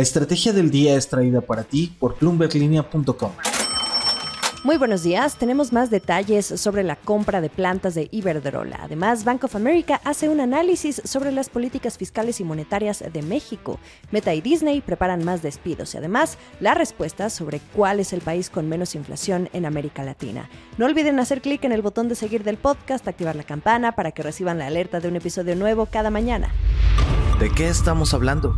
La estrategia del día es traída para ti por bloomberglinea.com. Muy buenos días, tenemos más detalles sobre la compra de plantas de Iberdrola. Además, Bank of America hace un análisis sobre las políticas fiscales y monetarias de México. Meta y Disney preparan más despidos y además la respuesta sobre cuál es el país con menos inflación en América Latina. No olviden hacer clic en el botón de seguir del podcast, activar la campana para que reciban la alerta de un episodio nuevo cada mañana. ¿De qué estamos hablando?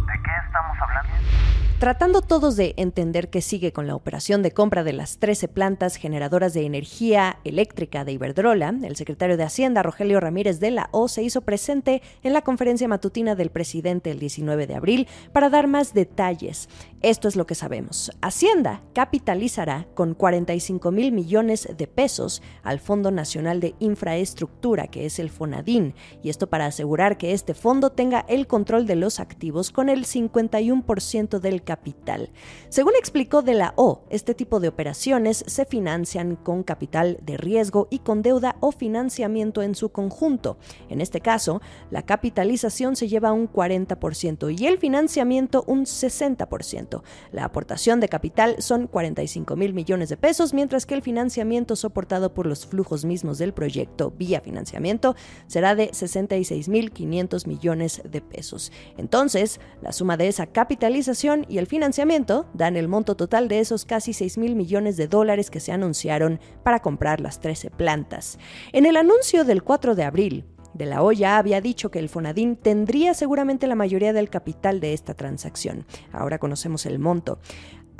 Tratando todos de entender qué sigue con la operación de compra de las 13 plantas generadoras de energía eléctrica de Iberdrola, el secretario de Hacienda, Rogelio Ramírez de la O, se hizo presente en la conferencia matutina del presidente el 19 de abril para dar más detalles. Esto es lo que sabemos. Hacienda capitalizará con 45 mil millones de pesos al Fondo Nacional de Infraestructura, que es el FONADIN, y esto para asegurar que este fondo tenga el control de los activos con el 51% del capital capital. Según explicó de la O, este tipo de operaciones se financian con capital de riesgo y con deuda o financiamiento en su conjunto. En este caso, la capitalización se lleva un 40% y el financiamiento un 60%. La aportación de capital son 45 mil millones de pesos, mientras que el financiamiento soportado por los flujos mismos del proyecto vía financiamiento será de 66 mil 500 millones de pesos. Entonces, la suma de esa capitalización y el financiamiento dan el monto total de esos casi 6 mil millones de dólares que se anunciaron para comprar las 13 plantas. En el anuncio del 4 de abril, de la Hoya había dicho que el Fonadín tendría seguramente la mayoría del capital de esta transacción. Ahora conocemos el monto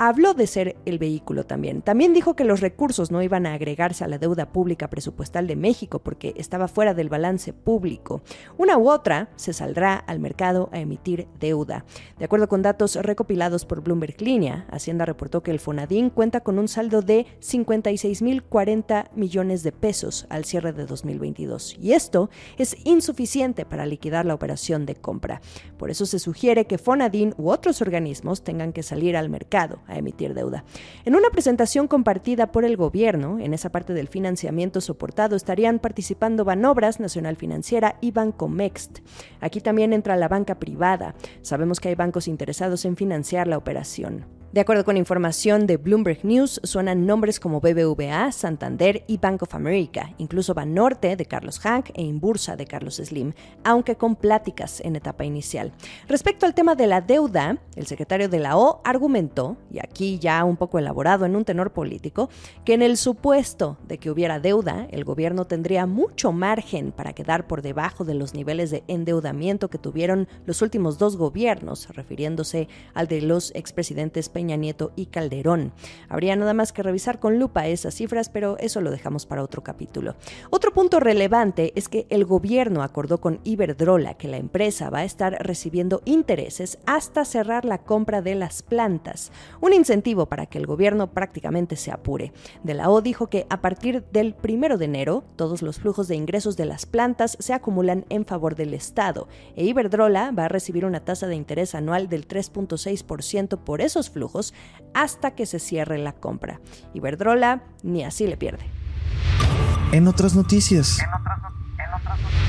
habló de ser el vehículo también. También dijo que los recursos no iban a agregarse a la deuda pública presupuestal de México porque estaba fuera del balance público. Una u otra se saldrá al mercado a emitir deuda. De acuerdo con datos recopilados por Bloomberg Línea, Hacienda reportó que el Fonadín cuenta con un saldo de 56.040 millones de pesos al cierre de 2022 y esto es insuficiente para liquidar la operación de compra. Por eso se sugiere que Fonadín u otros organismos tengan que salir al mercado a emitir deuda. En una presentación compartida por el gobierno, en esa parte del financiamiento soportado estarían participando Banobras, Nacional Financiera y Banco Mext. Aquí también entra la banca privada. Sabemos que hay bancos interesados en financiar la operación. De acuerdo con información de Bloomberg News, suenan nombres como BBVA, Santander y Bank of America, incluso Banorte de Carlos Hank e Inbursa de Carlos Slim, aunque con pláticas en etapa inicial. Respecto al tema de la deuda, el secretario de la O argumentó, y aquí ya un poco elaborado en un tenor político, que en el supuesto de que hubiera deuda, el gobierno tendría mucho margen para quedar por debajo de los niveles de endeudamiento que tuvieron los últimos dos gobiernos, refiriéndose al de los expresidentes Peña Nieto y Calderón. Habría nada más que revisar con lupa esas cifras, pero eso lo dejamos para otro capítulo. Otro punto relevante es que el gobierno acordó con Iberdrola que la empresa va a estar recibiendo intereses hasta cerrar la compra de las plantas, un incentivo para que el gobierno prácticamente se apure. De la O dijo que a partir del primero de enero, todos los flujos de ingresos de las plantas se acumulan en favor del Estado, e Iberdrola va a recibir una tasa de interés anual del 3.6% por esos flujos hasta que se cierre la compra. Iberdrola ni así le pierde. En otras noticias.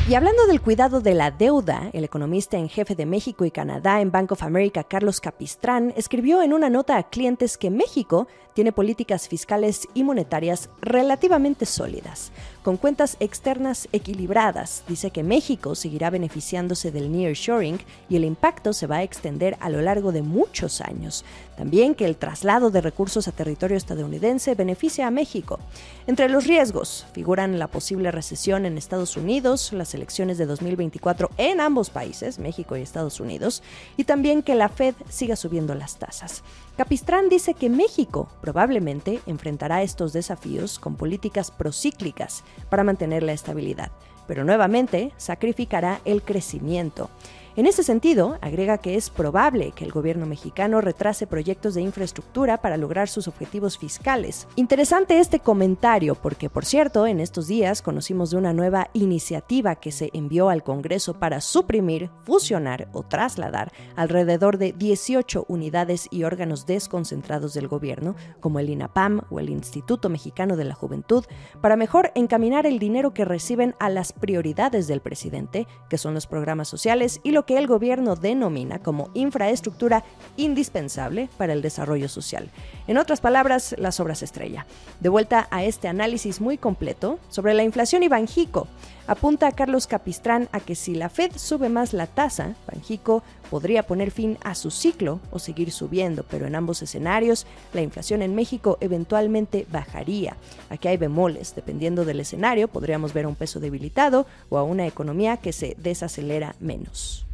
Y hablando del cuidado de la deuda, el economista en jefe de México y Canadá en Bank of America, Carlos Capistrán, escribió en una nota a clientes que México tiene políticas fiscales y monetarias relativamente sólidas, con cuentas externas equilibradas. Dice que México seguirá beneficiándose del nearshoring y el impacto se va a extender a lo largo de muchos años. También que el traslado de recursos a territorio estadounidense beneficia a México. Entre los riesgos figuran la posible recesión en Estados Unidos, las elecciones de 2024 en ambos países, México y Estados Unidos, y también que la Fed siga subiendo las tasas. Capistrán dice que México probablemente enfrentará estos desafíos con políticas procíclicas para mantener la estabilidad, pero nuevamente sacrificará el crecimiento. En ese sentido, agrega que es probable que el gobierno mexicano retrase proyectos de infraestructura para lograr sus objetivos fiscales. Interesante este comentario porque, por cierto, en estos días conocimos de una nueva iniciativa que se envió al Congreso para suprimir, fusionar o trasladar alrededor de 18 unidades y órganos desconcentrados del gobierno, como el INAPAM o el Instituto Mexicano de la Juventud, para mejor encaminar el dinero que reciben a las prioridades del presidente, que son los programas sociales y lo que el gobierno denomina como infraestructura indispensable para el desarrollo social. En otras palabras, las obras estrella. De vuelta a este análisis muy completo sobre la inflación y Banjico, apunta Carlos Capistrán a que si la Fed sube más la tasa, Banjico podría poner fin a su ciclo o seguir subiendo, pero en ambos escenarios la inflación en México eventualmente bajaría. Aquí hay bemoles, dependiendo del escenario podríamos ver a un peso debilitado o a una economía que se desacelera menos.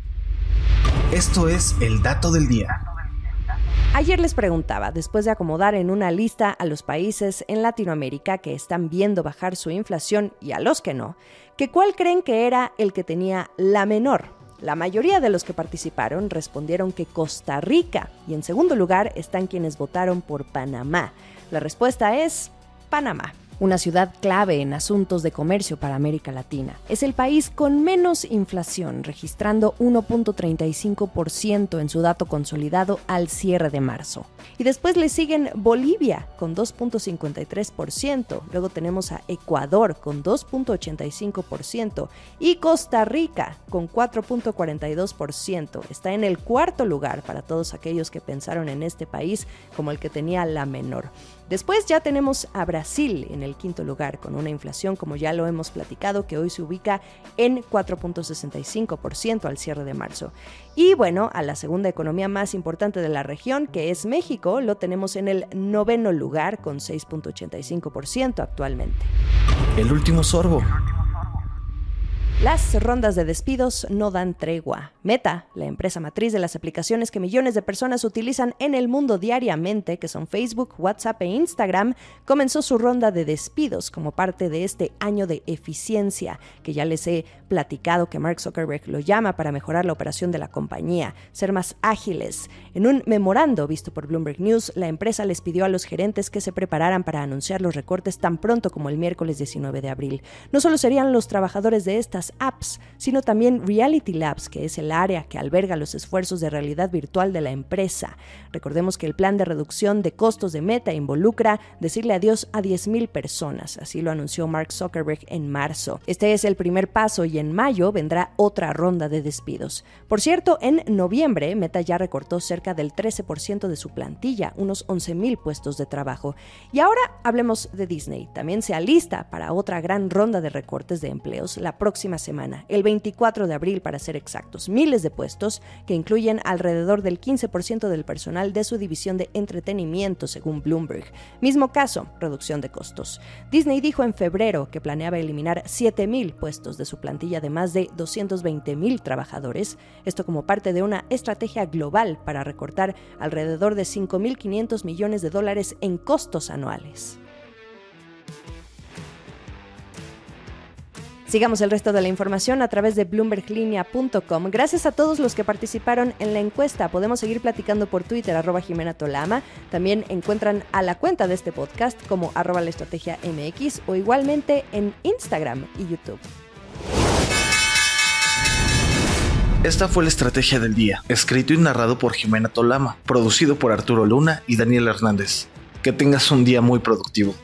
Esto es el dato del día. Ayer les preguntaba, después de acomodar en una lista a los países en Latinoamérica que están viendo bajar su inflación y a los que no, que cuál creen que era el que tenía la menor. La mayoría de los que participaron respondieron que Costa Rica y en segundo lugar están quienes votaron por Panamá. La respuesta es Panamá una ciudad clave en asuntos de comercio para América Latina. Es el país con menos inflación, registrando 1.35% en su dato consolidado al cierre de marzo. Y después le siguen Bolivia con 2.53%, luego tenemos a Ecuador con 2.85% y Costa Rica con 4.42%. Está en el cuarto lugar para todos aquellos que pensaron en este país como el que tenía la menor. Después ya tenemos a Brasil en el quinto lugar, con una inflación, como ya lo hemos platicado, que hoy se ubica en 4.65% al cierre de marzo. Y bueno, a la segunda economía más importante de la región, que es México, lo tenemos en el noveno lugar, con 6.85% actualmente. El último sorbo. Las rondas de despidos no dan tregua. Meta, la empresa matriz de las aplicaciones que millones de personas utilizan en el mundo diariamente, que son Facebook, WhatsApp e Instagram, comenzó su ronda de despidos como parte de este año de eficiencia, que ya les he platicado que Mark Zuckerberg lo llama para mejorar la operación de la compañía, ser más ágiles. En un memorando visto por Bloomberg News, la empresa les pidió a los gerentes que se prepararan para anunciar los recortes tan pronto como el miércoles 19 de abril. No solo serían los trabajadores de estas apps, sino también Reality Labs, que es área que alberga los esfuerzos de realidad virtual de la empresa. Recordemos que el plan de reducción de costos de Meta involucra decirle adiós a 10.000 personas, así lo anunció Mark Zuckerberg en marzo. Este es el primer paso y en mayo vendrá otra ronda de despidos. Por cierto, en noviembre Meta ya recortó cerca del 13% de su plantilla, unos 11.000 puestos de trabajo. Y ahora hablemos de Disney. También se alista para otra gran ronda de recortes de empleos la próxima semana, el 24 de abril para ser exactos, miles de puestos que incluyen alrededor del 15% del personal de su división de entretenimiento, según Bloomberg. Mismo caso, reducción de costos. Disney dijo en febrero que planeaba eliminar 7.000 puestos de su plantilla de más de 220.000 trabajadores, esto como parte de una estrategia global para recortar alrededor de 5.500 millones de dólares en costos anuales. Sigamos el resto de la información a través de bloomberglinea.com. Gracias a todos los que participaron en la encuesta. Podemos seguir platicando por Twitter, arroba Jimena Tolama. También encuentran a la cuenta de este podcast como arroba la estrategia MX o igualmente en Instagram y YouTube. Esta fue la estrategia del día, escrito y narrado por Jimena Tolama, producido por Arturo Luna y Daniel Hernández. Que tengas un día muy productivo.